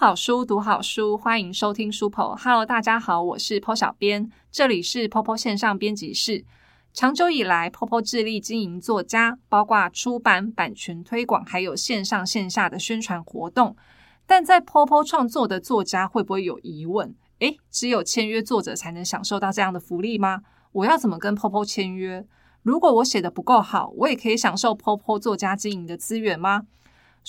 好书，读好书，欢迎收听书剖。Hello，大家好，我是 Po 小编，这里是 Popo 线上编辑室。长久以来，Popo 致力经营作家，包括出版、版权推广，还有线上线下的宣传活动。但在 Popo 创作的作家会不会有疑问？诶，只有签约作者才能享受到这样的福利吗？我要怎么跟 Popo 签约？如果我写的不够好，我也可以享受 Popo 作家经营的资源吗？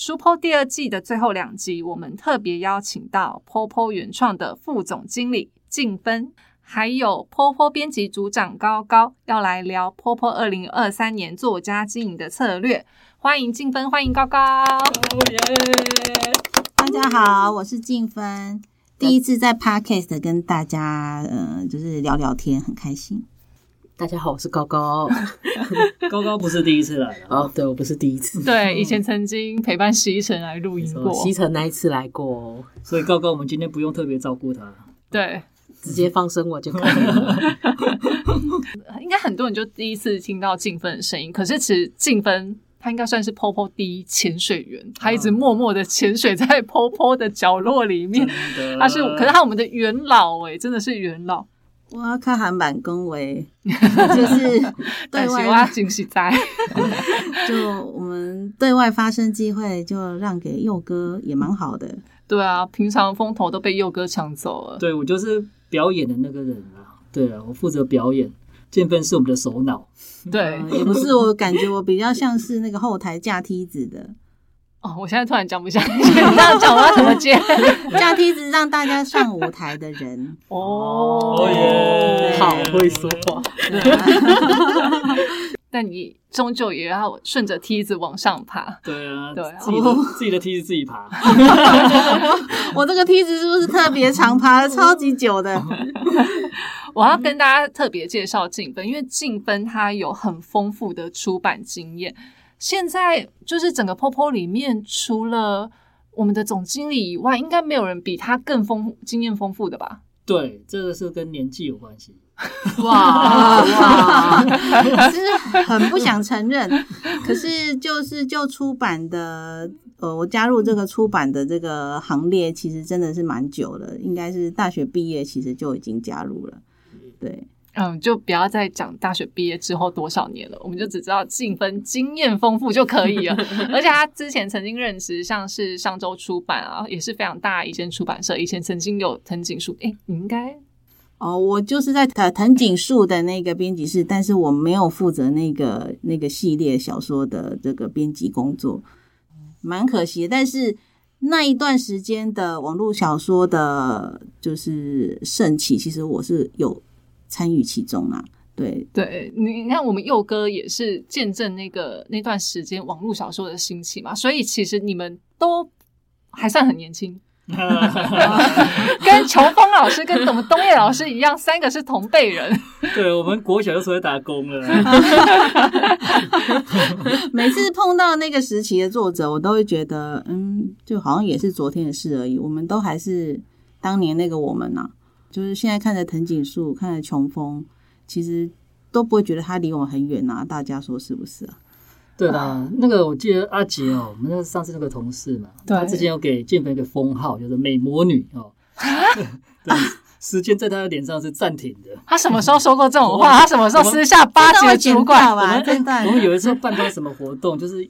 书 Po 第二季的最后两集，我们特别邀请到 Popo 原创的副总经理静芬，还有 Popo 编辑组长高高，要来聊 Popo 二零二三年作家经营的策略。欢迎静芬，欢迎高高。大家好，我是静芬，第一次在 Podcast 跟大家，呃，就是聊聊天，很开心。大家好，我是高高。高高不是第一次来了，哦，对我不是第一次，对，以前曾经陪伴西城来录音过，西城那一次来过，所以高高我们今天不用特别照顾他，对，直接放生我就可以了。应该很多人就第一次听到静芬的声音，可是其实静芬她应该算是 Popo 第一潜水员，她一直默默的潜水在 Popo 的角落里面，她是，可是她我们的元老哎，真的是元老。我要看韩版恭维，就是 对外惊喜在，就我们对外发声机会就让给佑哥也蛮好的。对啊，平常风头都被佑哥抢走了。对我就是表演的那个人啊。对啊，我负责表演，建分是我们的首脑。对，也不是，我感觉我比较像是那个后台架梯子的。哦，我现在突然讲不下去，你这样讲我要怎么接？架梯子让大家上舞台的人哦，好会说话。但你终究也要顺着梯子往上爬。对啊，对，自己的自己的梯子自己爬。我这个梯子是不是特别长，爬了超级久的？我要跟大家特别介绍静芬，因为静芬她有很丰富的出版经验。现在就是整个 Popo 里面，除了我们的总经理以外，应该没有人比他更丰经验丰富的吧？对，这个是跟年纪有关系。哇 哇，是很不想承认。可是就是就出版的，呃，我加入这个出版的这个行列，其实真的是蛮久了，应该是大学毕业其实就已经加入了。对。嗯，就不要再讲大学毕业之后多少年了，我们就只知道静芬经验丰富就可以了。而且他之前曾经任职像是上周出版啊，也是非常大一间出版社。以前曾经有藤井树，哎，你应该哦，我就是在藤藤井树的那个编辑室，但是我没有负责那个那个系列小说的这个编辑工作，蛮可惜。但是那一段时间的网络小说的，就是盛起，其实我是有。参与其中啊，对对，你你看，我们佑哥也是见证那个那段时间网络小说的兴起嘛，所以其实你们都还算很年轻，跟琼峰老师跟我们东叶老师一样，三个是同辈人。对，我们国小就出来打工了。每次碰到那个时期的作者，我都会觉得，嗯，就好像也是昨天的事而已。我们都还是当年那个我们呐。就是现在看着藤井树，看着琼峰，其实都不会觉得他离我们很远呐。大家说是不是啊？对啦，那个我记得阿杰哦，我们那上次那个同事嘛，他之前有给建飞一个封号，就是美魔女哦。对，时间在他的脸上是暂停的。他什么时候说过这种 话？他什么时候私下巴结主管我们。我们有一次办到什么活动，就是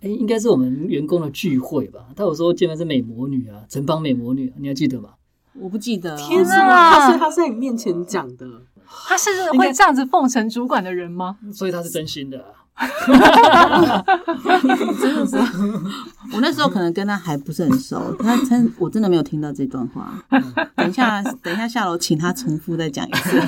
哎，应该是我们员工的聚会吧？他有说建飞是美魔女啊，城邦美魔女，你还记得吗？我不记得，天啊！他是他在你面前讲的，他是会这样子奉承主管的人吗？所以他是真心的，真的是。我那时候可能跟他还不是很熟，他真我真的没有听到这段话。等一下，等一下下楼，请他重复再讲一次。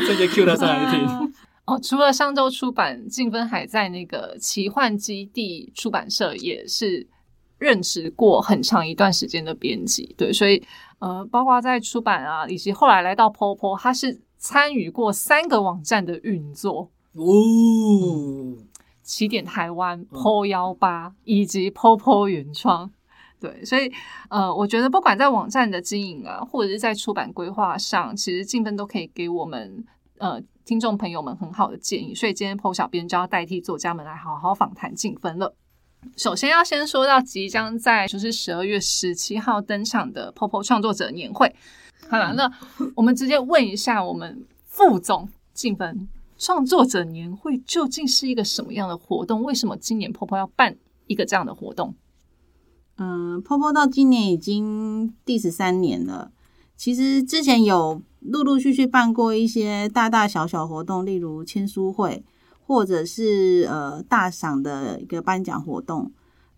直接 Q 他上来听。哦，除了上周出版，静芬还在那个奇幻基地出版社也是。任职过很长一段时间的编辑，对，所以呃，包括在出版啊，以及后来来到 Popo，他是参与过三个网站的运作。哦，起点台湾 Po 幺八以及 Popo 原创，对，所以呃，我觉得不管在网站的经营啊，或者是在出版规划上，其实静芬都可以给我们呃听众朋友们很好的建议，所以今天 Po 小编就要代替作家们来好好访谈静芬了。首先要先说到即将在就是十二月十七号登场的 Popo 创作者年会。好了，那我们直接问一下我们副总静芬，创作者年会究竟是一个什么样的活动？为什么今年 Popo 要办一个这样的活动？嗯，Popo 到今年已经第十三年了。其实之前有陆陆续续办过一些大大小小活动，例如签书会。或者是呃大赏的一个颁奖活动，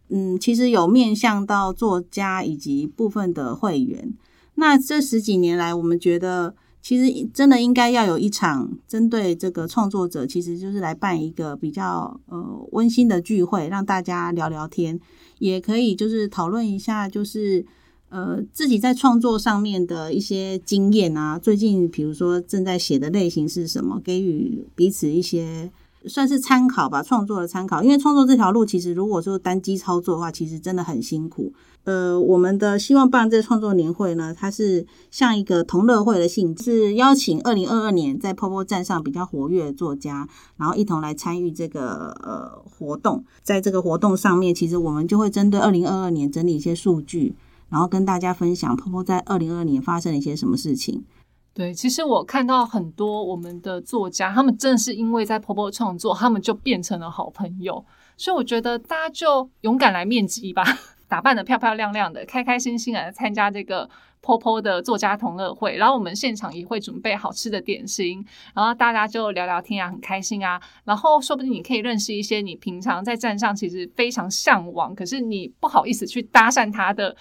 嗯，其实有面向到作家以及部分的会员。那这十几年来，我们觉得其实真的应该要有一场针对这个创作者，其实就是来办一个比较呃温馨的聚会，让大家聊聊天，也可以就是讨论一下，就是呃自己在创作上面的一些经验啊。最近比如说正在写的类型是什么，给予彼此一些。算是参考吧，创作的参考。因为创作这条路，其实如果说单机操作的话，其实真的很辛苦。呃，我们的希望办这创作年会呢，它是像一个同乐会的性质，是邀请二零二二年在 POPO 站上比较活跃的作家，然后一同来参与这个呃活动。在这个活动上面，其实我们就会针对二零二二年整理一些数据，然后跟大家分享 POPO 在二零二二年发生了一些什么事情。对，其实我看到很多我们的作家，他们正是因为在婆婆创作，他们就变成了好朋友。所以我觉得大家就勇敢来面基吧，打扮的漂漂亮亮的，开开心心来参加这个婆婆的作家同乐会。然后我们现场也会准备好吃的点心，然后大家就聊聊天啊，很开心啊。然后说不定你可以认识一些你平常在站上其实非常向往，可是你不好意思去搭讪他的。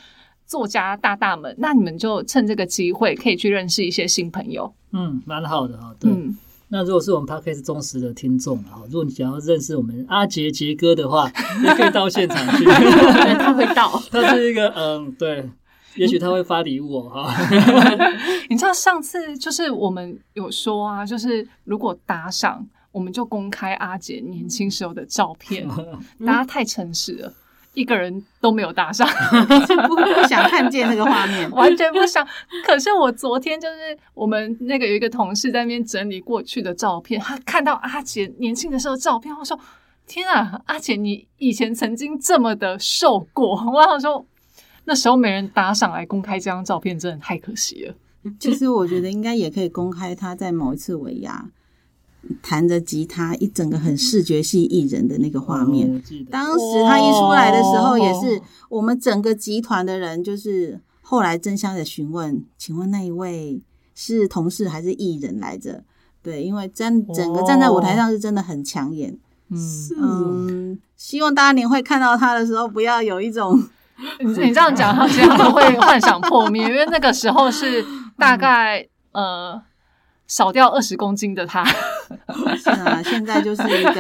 作家大大们，那你们就趁这个机会可以去认识一些新朋友。嗯，蛮好的哈。对，那如果是我们 podcast 忠实的听众啊，如果你想要认识我们阿杰杰哥的话，也可以到现场去。他会到，他是一个嗯，对，也许他会发礼物哦。哈，你知道上次就是我们有说啊，就是如果打赏，我们就公开阿杰年轻时候的照片，大家太诚实了。一个人都没有搭上，不 不想看见那个画面，完全不想。可是我昨天就是我们那个有一个同事在那边整理过去的照片，他看到阿姐年轻的时候照片，我说：“天啊，阿姐你以前曾经这么的瘦过。”我想说，那时候没人搭上来公开这张照片，真的太可惜了。其实我觉得应该也可以公开他在某一次尾牙。弹着吉他，一整个很视觉系艺人的那个画面。当时他一出来的时候，也是我们整个集团的人，就是后来争相的询问，请问那一位是同事还是艺人来着？对，因为站整个站在舞台上是真的很抢眼。嗯，希望大家年会看到他的时候，不要有一种你你这样讲，他其实他会幻想破灭，因为那个时候是大概 呃。少掉二十公斤的他，是啊，现在就是一个，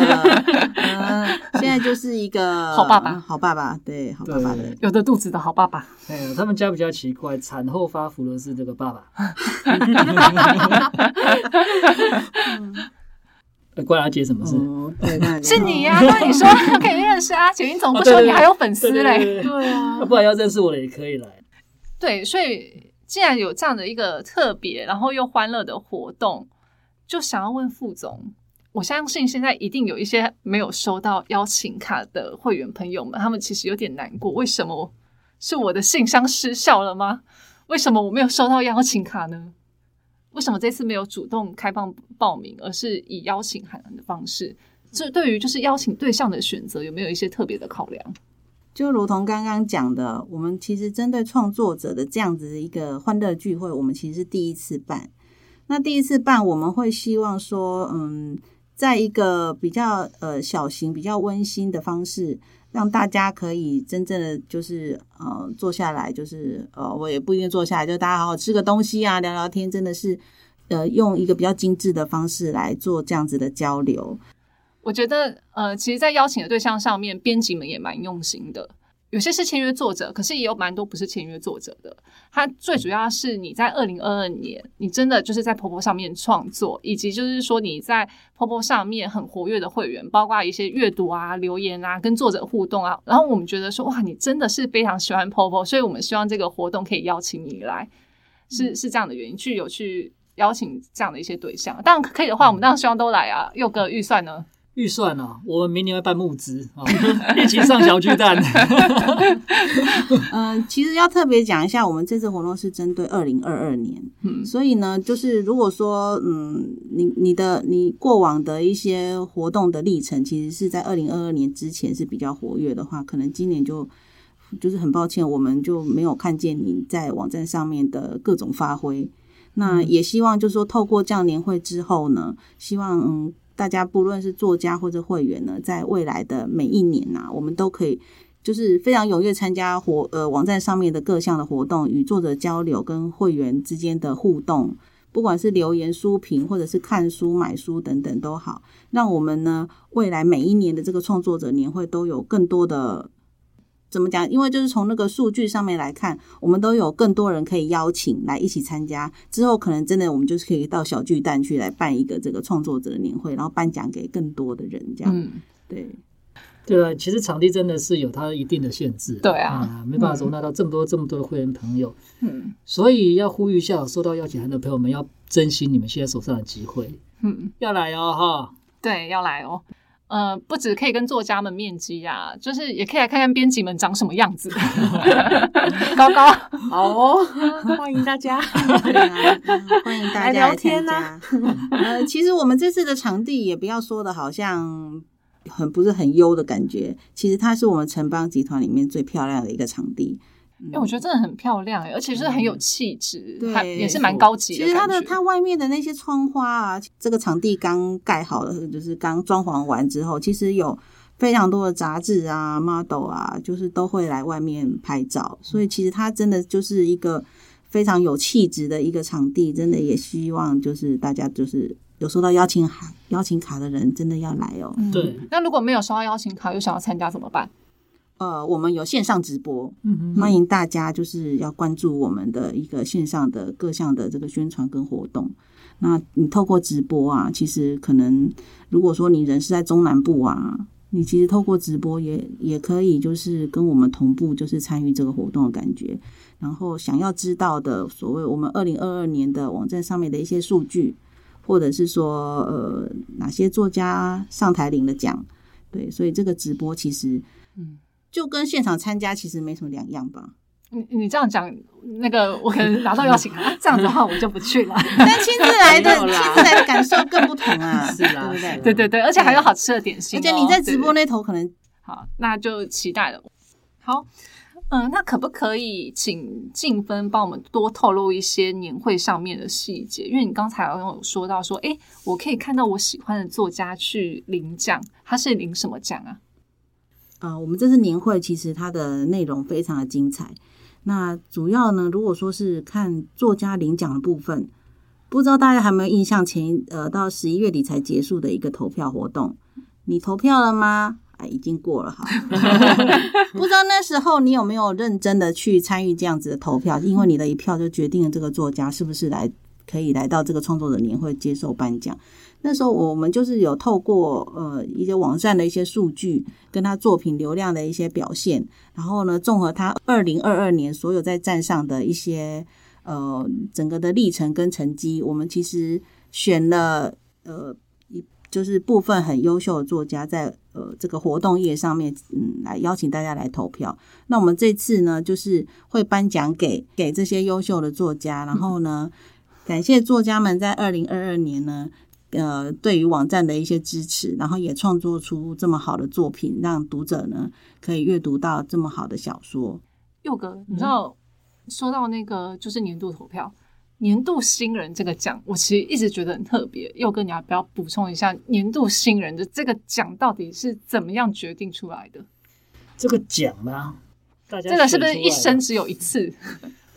嗯，现在就是一个 好爸爸，好爸爸，对，好爸爸的，有的肚子的好爸爸。哎，他们家比较奇怪，产后发福的是这个爸爸。关阿杰什么事？是你呀？那你说可以认识阿杰，你怎么不说你还有粉丝嘞？对啊，不然要认识我的也可以来。对，所以。既然有这样的一个特别，然后又欢乐的活动，就想要问副总，我相信现在一定有一些没有收到邀请卡的会员朋友们，他们其实有点难过，为什么是我的信箱失效了吗？为什么我没有收到邀请卡呢？为什么这次没有主动开放报名，而是以邀请函的方式？这对于就是邀请对象的选择，有没有一些特别的考量？就如同刚刚讲的，我们其实针对创作者的这样子的一个欢乐聚会，我们其实是第一次办。那第一次办，我们会希望说，嗯，在一个比较呃小型、比较温馨的方式，让大家可以真正的就是呃坐下来，就是呃我也不一定坐下来，就大家好好吃个东西啊，聊聊天，真的是呃用一个比较精致的方式来做这样子的交流。我觉得，呃，其实，在邀请的对象上面，编辑们也蛮用心的。有些是签约作者，可是也有蛮多不是签约作者的。它最主要是你在二零二二年，你真的就是在婆婆上面创作，以及就是说你在婆婆上面很活跃的会员，包括一些阅读啊、留言啊、跟作者互动啊。然后我们觉得说，哇，你真的是非常喜欢婆婆，所以我们希望这个活动可以邀请你来，是是这样的原因，去有去邀请这样的一些对象。当然可以的话，我们当然希望都来啊。有个预算呢？预算呢，我们明年会办募资啊，一起上小巨蛋。嗯，其实要特别讲一下，我们这次活动是针对二零二二年，嗯，所以呢，就是如果说，嗯，你你的你过往的一些活动的历程，其实是在二零二二年之前是比较活跃的话，可能今年就就是很抱歉，我们就没有看见你在网站上面的各种发挥。那也希望就是说，透过这样年会之后呢，希望嗯。大家不论是作家或者会员呢，在未来的每一年呐，我们都可以就是非常踊跃参加活呃网站上面的各项的活动，与作者交流，跟会员之间的互动，不管是留言、书评，或者是看书、买书等等都好，让我们呢未来每一年的这个创作者年会都有更多的。怎么讲？因为就是从那个数据上面来看，我们都有更多人可以邀请来一起参加。之后可能真的我们就是可以到小巨蛋去来办一个这个创作者的年会，然后颁奖给更多的人。这样，嗯对对啊。其实场地真的是有它一定的限制，对啊，没办法容纳到这么多这么多的会员朋友。嗯，所以要呼吁一下，收到邀请函的朋友们要珍惜你们现在手上的机会。嗯，要来哦，哈，对，要来哦。呃，不止可以跟作家们面基呀，就是也可以来看看编辑们长什么样子。高高，好哦，欢迎大家，欢迎大家来参加。呃，其实我们这次的场地也不要说的好像很不是很优的感觉，其实它是我们城邦集团里面最漂亮的一个场地。因为我觉得真的很漂亮，而且是很有气质，对，也是蛮高级的。其实它的它外面的那些窗花啊，这个场地刚盖好了，就是刚装潢完之后，其实有非常多的杂志啊、model 啊，就是都会来外面拍照。所以其实它真的就是一个非常有气质的一个场地，真的也希望就是大家就是有收到邀请函、邀请卡的人，真的要来哦。对，那如果没有收到邀请卡又想要参加怎么办？呃，我们有线上直播，欢迎大家就是要关注我们的一个线上的各项的这个宣传跟活动。那你透过直播啊，其实可能如果说你人是在中南部啊，你其实透过直播也也可以就是跟我们同步，就是参与这个活动的感觉。然后想要知道的所谓我们二零二二年的网站上面的一些数据，或者是说呃哪些作家上台领了奖，对，所以这个直播其实嗯。就跟现场参加其实没什么两样吧。你你这样讲，那个我可能拿到邀请函，这样子的话我就不去了。但亲自来的，亲自来的感受更不同啊，是啦，对不对？对对对，而且还有好吃的点心。而且你在直播那头可能好，那就期待了。好，嗯，那可不可以请静芬帮我们多透露一些年会上面的细节？因为你刚才有说到说，哎，我可以看到我喜欢的作家去领奖，他是领什么奖啊？啊，我们这次年会其实它的内容非常的精彩。那主要呢，如果说是看作家领奖的部分，不知道大家有没有印象？前呃，到十一月底才结束的一个投票活动，你投票了吗？啊，已经过了哈。不知道那时候你有没有认真的去参与这样子的投票？因为你的一票就决定了这个作家是不是来可以来到这个创作者年会接受颁奖。那时候我们就是有透过呃一些网站的一些数据，跟他作品流量的一些表现，然后呢，综合他二零二二年所有在站上的一些呃整个的历程跟成绩，我们其实选了呃一就是部分很优秀的作家在呃这个活动页上面，嗯，来邀请大家来投票。那我们这次呢，就是会颁奖给给这些优秀的作家，然后呢，感谢作家们在二零二二年呢。呃，对于网站的一些支持，然后也创作出这么好的作品，让读者呢可以阅读到这么好的小说。佑哥，你知道说到那个就是年度投票、年度新人这个奖，我其实一直觉得很特别。佑哥，你要不要补充一下年度新人的这个奖到底是怎么样决定出来的？这个奖呢，大家这个是不是一生只有一次？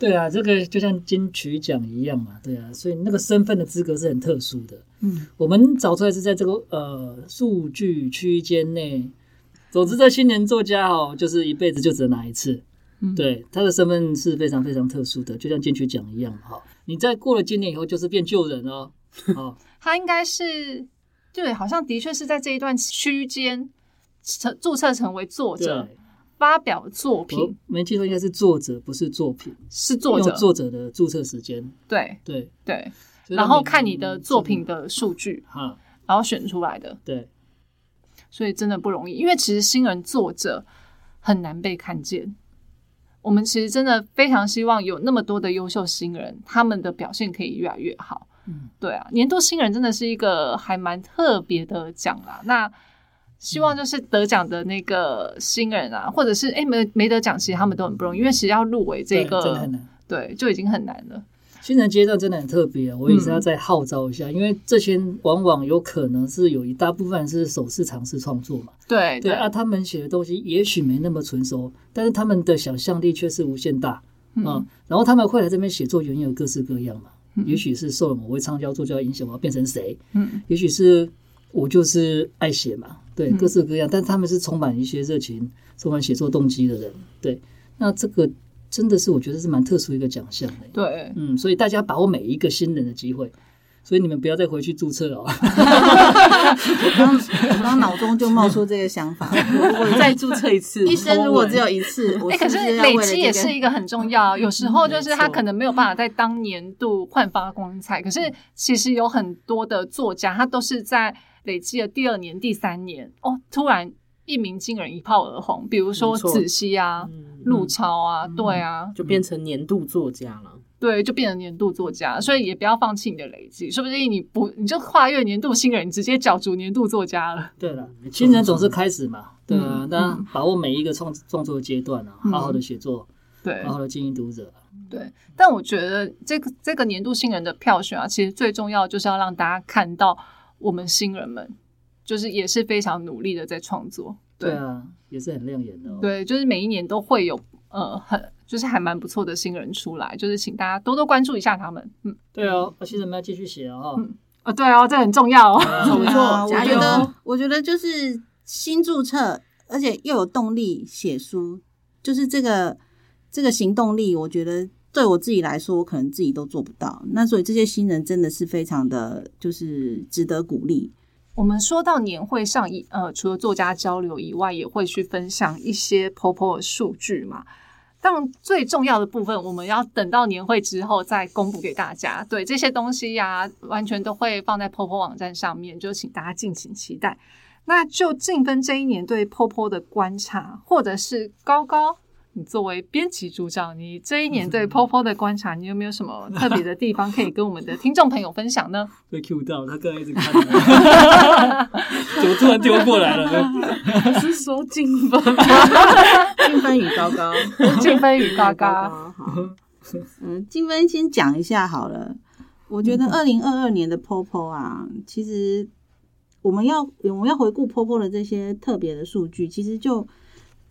对啊，这个就像金曲奖一样嘛，对啊，所以那个身份的资格是很特殊的。嗯，我们找出来是在这个呃数据区间内。总之，这新人作家哦，就是一辈子就只能拿一次。嗯，对，他的身份是非常非常特殊的，就像金曲奖一样哈。你在过了今年以后，就是变旧人哦。哦，他应该是对，好像的确是在这一段区间成注册成为作者。发表作品，没记错，应该是作者，不是作品，是作者。作者的注册时间，对对对，然后看你的作品的数据，哈，然后选出来的，对所以真的不容易。因为其实新人作者很难被看见。我们其实真的非常希望有那么多的优秀新人，他们的表现可以越来越好。嗯，对啊，年度新人真的是一个还蛮特别的奖啦。那希望就是得奖的那个新人啊，或者是哎没没得奖，其实他们都很不容易，因为其实要入围这对真的个很，难。对就已经很难了。新人阶段真的很特别，我也是要再号召一下，因为这些往往有可能是有一大部分是首次尝试创作嘛，对对啊，他们写的东西也许没那么纯熟，但是他们的想象力却是无限大啊、嗯然后他们会来这边写作，原因有各式各样嘛，也许是受了某位畅销作家影响，我要变成谁，嗯。也许是我就是爱写嘛，对，嗯。各式各样，但他们是充满一些热情、充满写作动机的人，对，那这个真的是我觉得是蛮特殊一个奖项的，对，嗯，所以大家把握每一个新人的机会，所以你们不要再回去注册了哦。我刚我刚脑中就冒出这个想法，我再注册一次，一生如果只有一次，我哎、可是累积也是一个很重要。有时候就是他可能没有办法在当年度焕发光彩，可是其实有很多的作家，他都是在累积了第二年、第三年，哦，突然一鸣惊人，一炮而红。比如说子熙啊、嗯陆超啊，对啊，就变成年度作家了。对，就变成年度作家。所以也不要放弃你的累积，说不定你不你就跨越年度新人，你直接角逐年度作家了。对了，新人总是开始嘛，对啊嗯，那把握每一个创创作阶段啊，嗯好好的写作，对，好好的经营读者。对，但我觉得这个这个年度新人的票选啊，其实最重要就是要让大家看到我们新人们，就是也是非常努力的在创作。对对啊，也是很亮眼的哦。对，就是每一年都会有呃很就是还蛮不错的新人出来，就是请大家多多关注一下他们。嗯，对哦，新人们要继续写哦。嗯啊，对哦，这很重要哦。没错，我觉得，我觉得就是新注册，而且又有动力写书，就是这个这个行动力，我觉得对我自己来说，我可能自己都做不到。那所以这些新人真的是非常的，就是值得鼓励。我们说到年会上，一呃，除了作家交流以外，也会去分享一些 POPO 的数据嘛。但最重要的部分，我们要等到年会之后再公布给大家。对这些东西呀、完全都会放在 POPO 网站上面，就请大家敬请期待。那就静分这一年对 POPO 的观察，或者是高高，你作为编辑组长，你这一年对 POPO 的观察，你有没有什么特别的地方可以跟我们的听众朋友分享呢？被 Q 到，他刚才一直看我，怎么突然丢过来了呢？是说进分吗？金分与高高，静分与高高。好，嗯，金分先讲一下好了。我觉得二零二二年的 POPO 啊，其实我们要我们要回顾 POPO 的这些特别的数据，其实就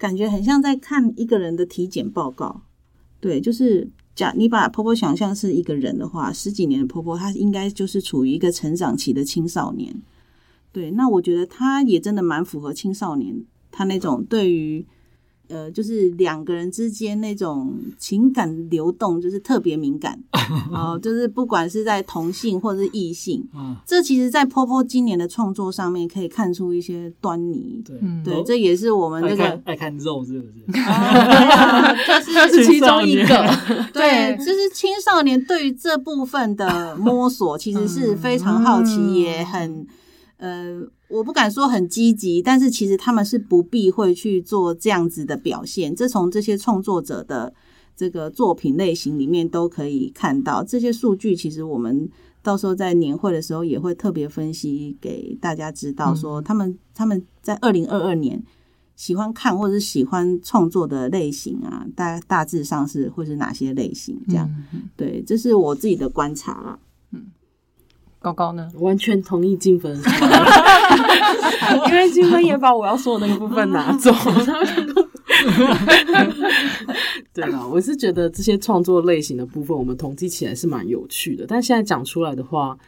感觉很像在看一个人的体检报告。对，就是假你把婆婆想象是一个人的话，十几年的婆婆她应该就是处于一个成长期的青少年。对，那我觉得她也真的蛮符合青少年她那种对于呃，就是两个人之间那种情感流动，就是特别敏感 哦，就是不管是在同性或者是异性，嗯，这其实，在 POPO 今年的创作上面可以看出一些端倪。对嗯对，这也是我们爱这个看爱看肉是不是？这是 其中一个。对，就是青少年对于这部分的摸索，其实是非常好奇，嗯也很呃，我不敢说很积极，但是其实他们是不必会去做这样子的表现。这从这些创作者的这个作品类型里面都可以看到，这些数据其实我们到时候在年会的时候也会特别分析给大家知道，说他们他们在二零二二年。喜欢看或者是喜欢创作的类型啊，大大致上是会是哪些类型？这样，嗯对，这是我自己的观察啦。高高呢？完全同意金分，因为金分也把我要说的那个部分拿走。对啊，我是觉得这些创作类型的部分，我们统计起来是蛮有趣的，但现在讲出来的话，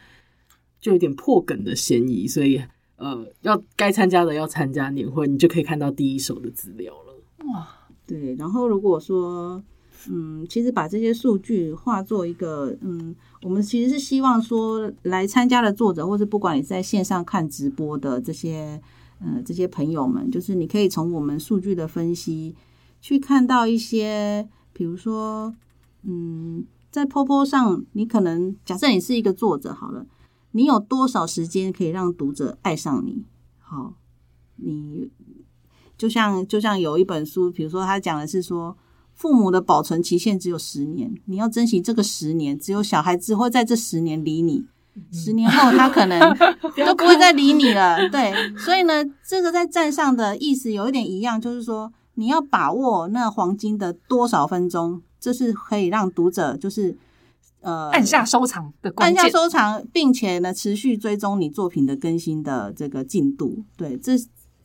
就有点破梗的嫌疑，所以呃，要该参加的要参加年会，你就可以看到第一手的资料了。哇对，然后如果说，嗯，其实把这些数据化作一个，嗯，我们其实是希望说，来参加的作者，或是不管你在线上看直播的这些，呃，这些朋友们，就是你可以从我们数据的分析，去看到一些，比如说，嗯，在 POPO 上，你可能假设你是一个作者好了，你有多少时间可以让读者爱上你？好，你就像就像有一本书，比如说他讲的是说，父母的保存期限只有十年，你要珍惜这个十年，只有小孩子会在这十年理你。十年后，他可能 都不会再理你了。对，所以呢，这个在站上的意思有一点一样，就是说你要把握那黄金的多少分钟，这是可以让读者就是呃按下收藏的关按。下收藏，并且呢持续追踪你作品的更新的这个进度。对，这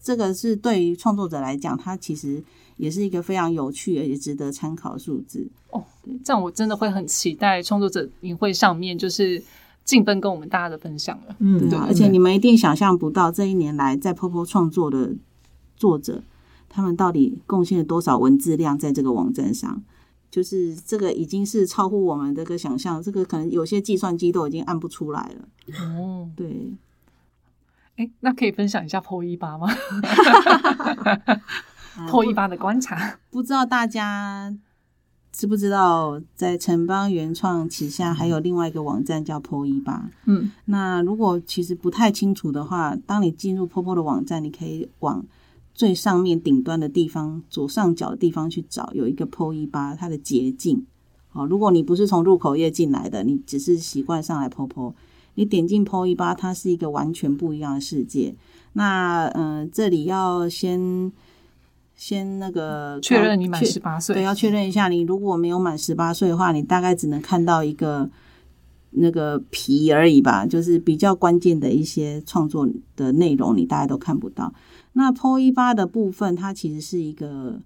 这个是对于创作者来讲，它其实也是一个非常有趣而且值得参考的数字。哦这样我真的会很期待创作者营会上面就是进分跟我们大家的分享了。嗯，对啊，而且你们一定想象不到，这一年来在 Popo 创作的作者，他们到底贡献了多少文字量在这个网站上。就是这个已经是超乎我们这个想象，这个可能有些计算机都已经按不出来了。哦，对，哎，那可以分享一下 PO 一八吗 ？PO 一八的观察，不知道大家知不知道，在城邦原创旗下还有另外一个网站叫 PO 一八。嗯，那如果其实不太清楚的话，当你进入 POPO 的网站，你可以往最上面顶端的地方左上角的地方去找，有一个 PO 一八它的捷径。好，如果你不是从入口页进来的，你只是习惯上来 POPO，你点进 PO 一八，它是一个完全不一样的世界。那嗯、呃这里要先先那个确认你满确十八岁。对，要确认一下，你如果没有满十八岁的话，你大概只能看到一个那个皮而已吧，就是比较关键的一些创作的内容，你大概都看不到。那 PO 一八的部分，它其实是一个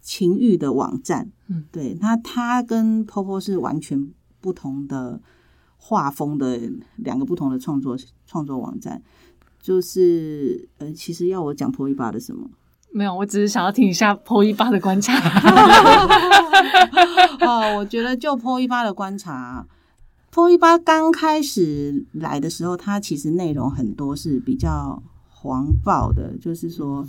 情欲的网站，嗯，对，那它跟 POPO 是完全不同的画风的两个不同的创作创作网站。就是呃，其实要我讲 PO 一八的什么？没有，我只是想要听一下 PO 一八的观察。哦，我觉得就 PO 一八的观察，PO 一八刚开始来的时候，它其实内容很多是比较黄暴的，就是说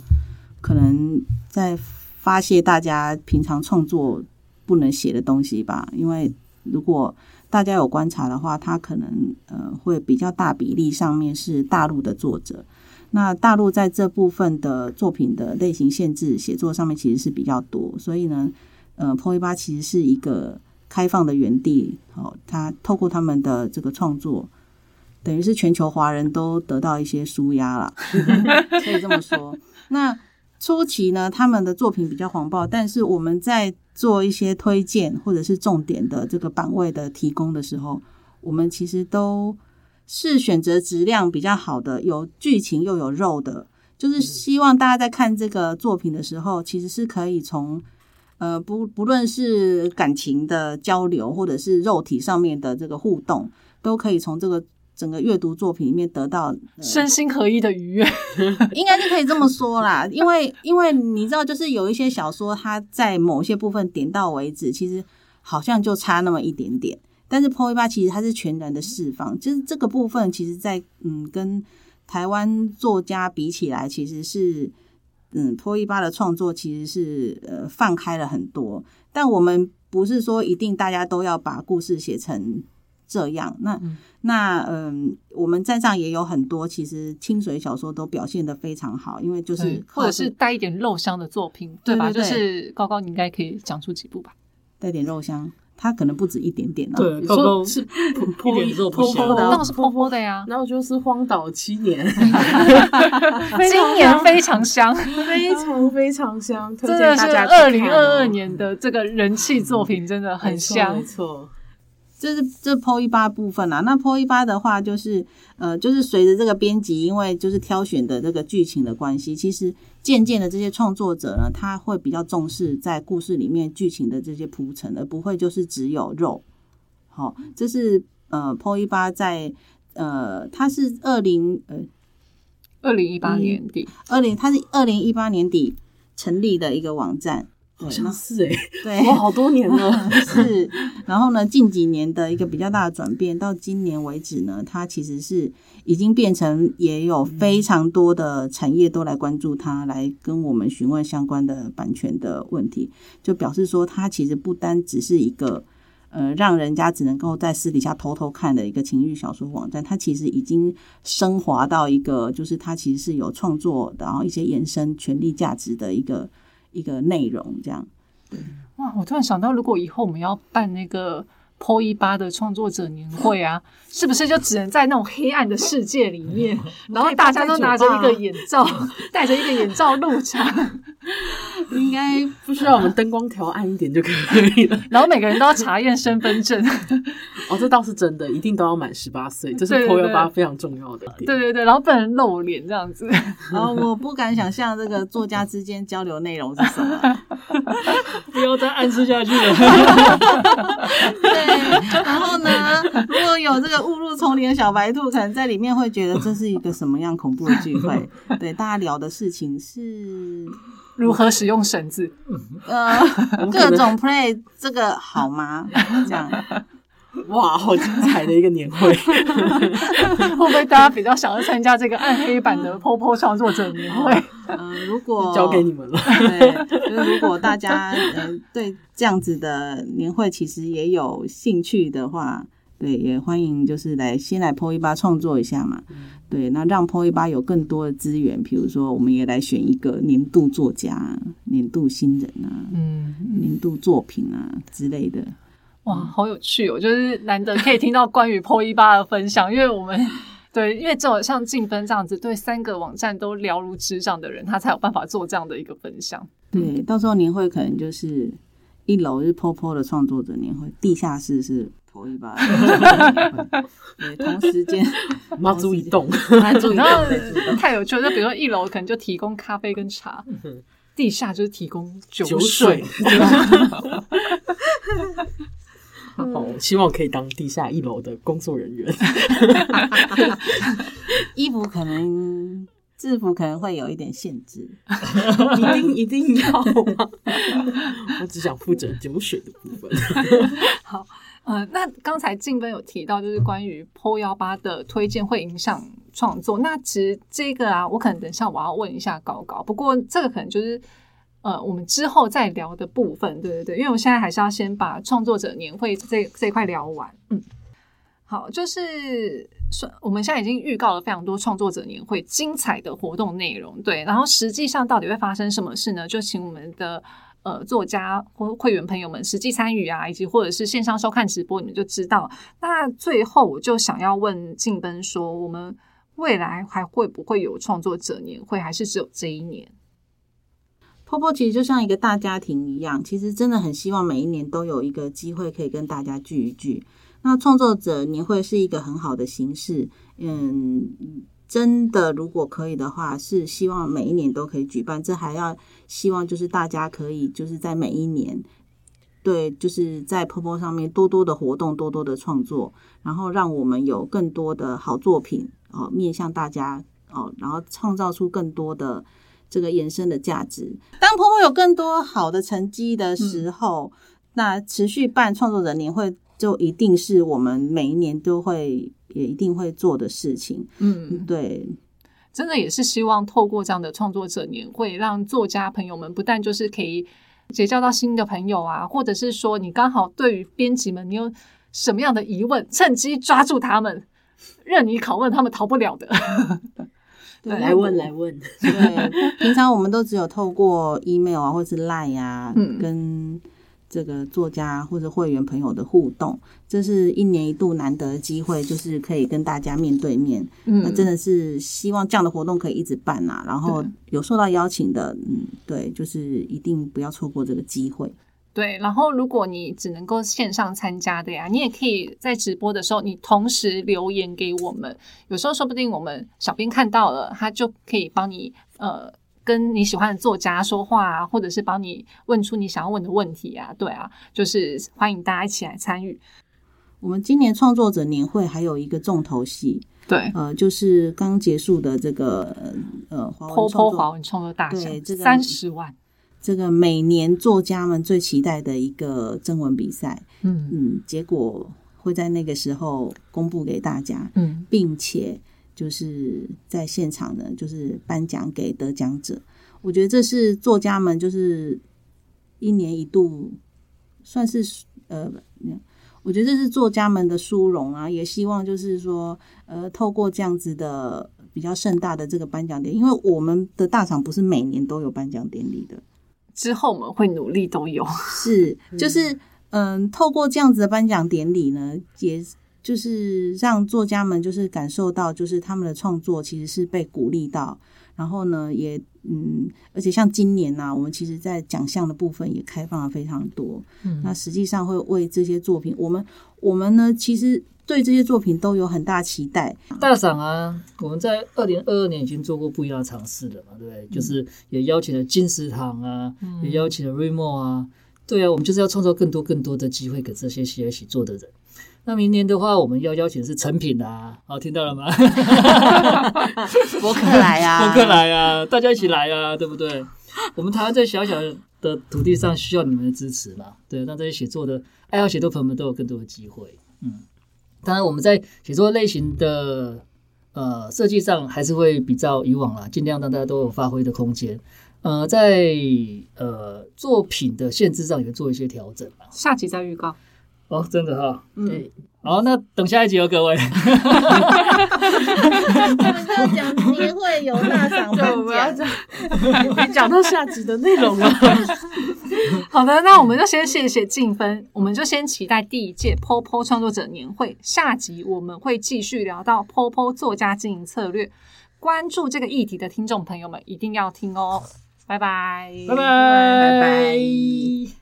可能在发泄大家平常创作不能写的东西吧。因为如果大家有观察的话，它可能呃会比较大比例上面是大陆的作者。那大陆在这部分的作品的类型限制写作上面其实是比较多，所以呢，呃 p o 一八其实是一个开放的园地，哦，它透过他们的这个创作，等于是全球华人都得到一些舒压了，可以这么说。那初期呢，他们的作品比较黄暴，但是我们在做一些推荐或者是重点的这个版位的提供的时候，我们其实都是选择质量比较好的，有剧情又有肉的，就是希望大家在看这个作品的时候，其实是可以从呃不不论是感情的交流，或者是肉体上面的这个互动，都可以从这个整个阅读作品里面得到、呃身心合一的愉悦。应该是可以这么说啦，因为因为你知道，就是有一些小说，它在某些部分点到为止，其实好像就差那么一点点。但是 PO 一八其实它是全然的释放，就是这个部分，其实在嗯跟台湾作家比起来，其实是嗯 PO 一八的创作其实是呃放开了很多。但我们不是说一定大家都要把故事写成这样，那、那嗯，我们站上也有很多其实清水小说都表现的非常好，因为就是或者是带一点肉香的作品，对吧？对对对就是高高，你应该可以讲出几部吧？带点肉香，它可能不止一点点啊。对，你高高说是 一点肉不香泼的啊那是泼泼的呀，然后就是荒岛七年，今年非常香，非常非常香，真的是二零二二哦年的这个人气作品，真的很香没。错。这是这 PO 一八部分啊，那 PO 一八的话，就是呃，就是随着这个编辑，因为就是挑选的这个剧情的关系，其实渐渐的这些创作者呢，他会比较重视在故事里面剧情的这些铺陈，而不会就是只有肉。好、这是呃 PO 一八在呃，它是二零呃二零一八年底，二零，它是二零一八年底成立的一个网站，对好像是哎、对，哇，好多年了。是，然后呢，近几年的一个比较大的转变，到今年为止呢，它其实是已经变成也有非常多的产业都来关注它，来跟我们询问相关的版权的问题，就表示说它其实不单只是一个呃，让人家只能够在私底下偷偷看的一个情欲小说网站，它其实已经升华到一个，就是它其实是有创作，然后一些延伸权利价值的一个一个内容，这样。对哇，我突然想到，如果以后我们要办那个。Po 一八的创作者年会啊，是不是就只能在那种黑暗的世界里面，然后大家都拿着一个眼罩，戴着一个眼罩入场？应该不需要我们灯光调暗一点就可以了。然后每个人都要查验身份证。哦，这倒是真的，一定都要满十八岁，这是 Po 一八非常重要的点。对对对，然后不能露脸这样子。然后我不敢想象这个作家之间交流内容是什么，不要再暗示下去了。对。然后呢？如果有这个误入丛林的小白兔，可能在里面会觉得这是一个什么样恐怖的聚会？对，大家聊的事情是如何使用绳子，呃，各种 play，这个好吗？这样。哇，好精彩的一个年会！会不会大家比较想要参加这个暗黑版的 POPO 创作者年会？嗯，如果 交给你们了。对，就是如果大家嗯对这样子的年会其实也有兴趣的话，对，也欢迎就是来先来 PO 一八创作一下嘛。对，那让 PO 一八有更多的资源，比如说我们也来选一个年度作家、年度新人啊，嗯，年度作品啊之类的。哇，好有趣哦！就是难得可以听到关于 PO 一八的分享，因为我们 对，因为只有像静芬这样子对三个网站都了如指掌的人，他才有办法做这样的一个分享。对，到时候年会可能就是一楼是 PO 的创作者年会，地下室是 PO 一八。对，同时间 妈祖移动，妈祖移动，太有趣了。就比如说一楼可能就提供咖啡跟茶，地下就是提供酒水。好，希望可以当地下一楼的工作人员。衣服可能制服可能会有一点限制，一定一定要吗？我只想负责酒水的部分。好，呃，那刚才静芬有提到，就是关于 PO 幺八的推荐会影响创作。那其实这个啊，我可能等下我要问一下高高，不过这个可能就是。呃，我们之后再聊的部分，对对对，因为我现在还是要先把创作者年会这这一块聊完。嗯，好，就是说我们现在已经预告了非常多创作者年会精彩的活动内容，对，然后实际上到底会发生什么事呢？就请我们的呃作家或会员朋友们实际参与啊，以及或者是线上收看直播，你们就知道。那最后我就想要问静奔说，我们未来还会不会有创作者年会，还是只有这一年？婆婆其实就像一个大家庭一样，其实真的很希望每一年都有一个机会可以跟大家聚一聚。那创作者年会是一个很好的形式，嗯，真的如果可以的话，是希望每一年都可以举办。这还要希望就是大家可以就是在每一年，对，就是在婆婆上面多多的活动，多多的创作，然后让我们有更多的好作品哦，面向大家哦，然后创造出更多的。这个延伸的价值。当婆婆有更多好的成绩的时候，那持续办创作者年会就一定是我们每一年都会也一定会做的事情。嗯，对，真的也是希望透过这样的创作者年会，让作家朋友们不但就是可以结交到新的朋友啊，或者是说你刚好对于编辑们你有什么样的疑问，趁机抓住他们，任你拷问，他们逃不了的。来问来问，对，平常我们都只有透过 email 啊，或者是 line 啊，跟这个作家或者会员朋友的互动，这是一年一度难得的机会，就是可以跟大家面对面。嗯，那真的是希望这样的活动可以一直办啊，然后有受到邀请的，嗯，对，就是一定不要错过这个机会。对，然后如果你只能够线上参加的呀，你也可以在直播的时候，你同时留言给我们。有时候说不定我们小编看到了，他就可以帮你呃跟你喜欢的作家说话啊，或者是帮你问出你想要问的问题啊。对啊，就是欢迎大家一起来参与。我们今年创作者年会还有一个重头戏，对，呃，就是刚结束的这个呃华文创作大奖，三十万。这个每年作家们最期待的一个征文比赛，嗯。嗯，结果会在那个时候公布给大家，嗯，并且就是在现场呢，就是颁奖给得奖者。我觉得这是作家们就是一年一度，算是呃我觉得这是作家们的殊荣啊，也希望就是说，呃，透过这样子的比较盛大的这个颁奖典礼，因为我们的大厂不是每年都有颁奖典礼的，之后我们会努力都有。是，就是嗯，透过这样子的颁奖典礼呢，也就是让作家们就是感受到，就是他们的创作其实是被鼓励到，然后呢，也嗯，而且像今年呢、我们其实在奖项的部分也开放了非常多，嗯那实际上会为这些作品，我们我们呢，其实对这些作品都有很大期待，大赏啊，我们在二零二二年已经做过不一样的尝试了嘛，对不对？就是也邀请了金石堂啊，也邀请了瑞莫啊，对啊，我们就是要创造更多更多的机会给这些写一起做的人。那明年的话，我们要邀请的是成品啊，好，听到了吗？博客来啊，博客来啊，大家一起来啊，对不对？我们台湾在小小的土地上需要你们的支持嘛，对，让这些写作的爱好写作朋友们都有更多的机会。嗯，当然我们在写作类型的呃设计上还是会比较以往啦，尽量让大家都有发挥的空间。呃，在呃作品的限制上也会做一些调整嘛。下集再预告。哦，真的哈，嗯，好，那等下一集哦，各位。我们这个奖节会有大赏对，我们要讲，你讲到下集的内容了。好的，那我们就先谢谢静芬，我们就先期待第一届 POPO 创作者年会。下集我们会继续聊到 POPO 作家经营策略，关注这个议题的听众朋友们一定要听哦。拜拜，拜拜，拜拜